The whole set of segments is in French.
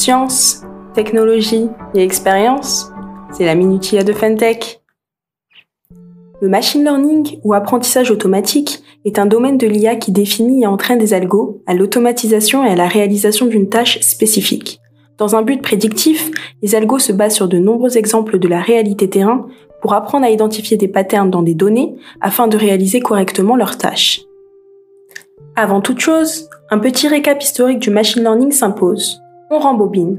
Science, technologie et expérience, c'est la minutia de Fentech. Le machine learning ou apprentissage automatique est un domaine de l'IA qui définit et entraîne des algos à l'automatisation et à la réalisation d'une tâche spécifique. Dans un but prédictif, les algos se basent sur de nombreux exemples de la réalité terrain pour apprendre à identifier des patterns dans des données afin de réaliser correctement leurs tâches. Avant toute chose, un petit récap historique du machine learning s'impose. On rembobine.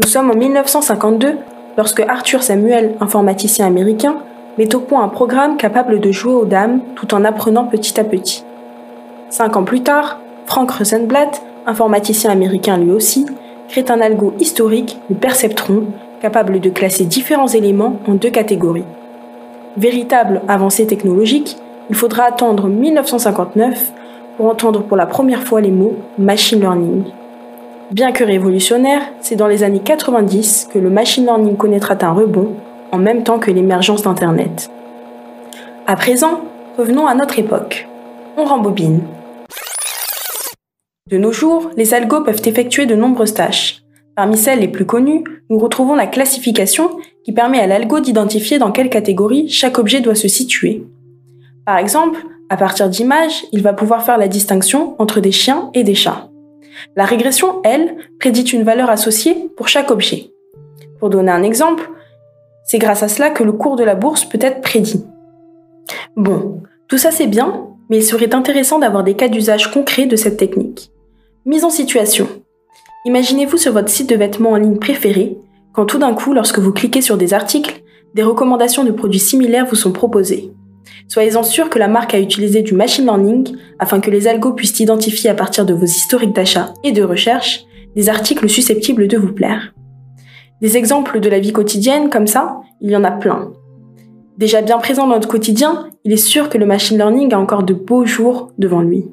Nous sommes en 1952 lorsque Arthur Samuel, informaticien américain, met au point un programme capable de jouer aux dames tout en apprenant petit à petit. Cinq ans plus tard, Frank Rosenblatt, informaticien américain lui aussi, crée un algo historique, le perceptron, capable de classer différents éléments en deux catégories. Véritable avancée technologique, il faudra attendre 1959 pour entendre pour la première fois les mots machine learning. Bien que révolutionnaire, c'est dans les années 90 que le machine learning connaîtra un rebond en même temps que l'émergence d'Internet. À présent, revenons à notre époque. On rembobine. De nos jours, les algos peuvent effectuer de nombreuses tâches. Parmi celles les plus connues, nous retrouvons la classification qui permet à l'algo d'identifier dans quelle catégorie chaque objet doit se situer. Par exemple, à partir d'images, il va pouvoir faire la distinction entre des chiens et des chats. La régression, elle, prédit une valeur associée pour chaque objet. Pour donner un exemple, c'est grâce à cela que le cours de la bourse peut être prédit. Bon, tout ça c'est bien, mais il serait intéressant d'avoir des cas d'usage concrets de cette technique. Mise en situation. Imaginez-vous sur votre site de vêtements en ligne préféré, quand tout d'un coup, lorsque vous cliquez sur des articles, des recommandations de produits similaires vous sont proposées. Soyez-en sûr que la marque a utilisé du machine learning afin que les algos puissent identifier à partir de vos historiques d'achat et de recherche des articles susceptibles de vous plaire. Des exemples de la vie quotidienne comme ça, il y en a plein. Déjà bien présent dans notre quotidien, il est sûr que le machine learning a encore de beaux jours devant lui.